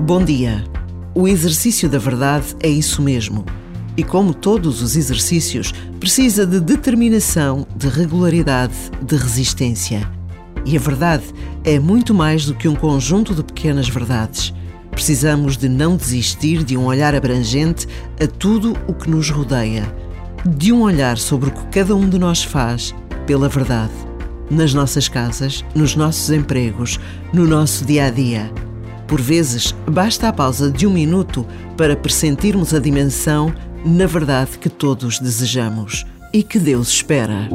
Bom dia. O exercício da verdade é isso mesmo. E como todos os exercícios, precisa de determinação, de regularidade, de resistência. E a verdade é muito mais do que um conjunto de pequenas verdades. Precisamos de não desistir de um olhar abrangente a tudo o que nos rodeia, de um olhar sobre o que cada um de nós faz pela verdade, nas nossas casas, nos nossos empregos, no nosso dia a dia. Por vezes, basta a pausa de um minuto para pressentirmos a dimensão na verdade que todos desejamos e que Deus espera.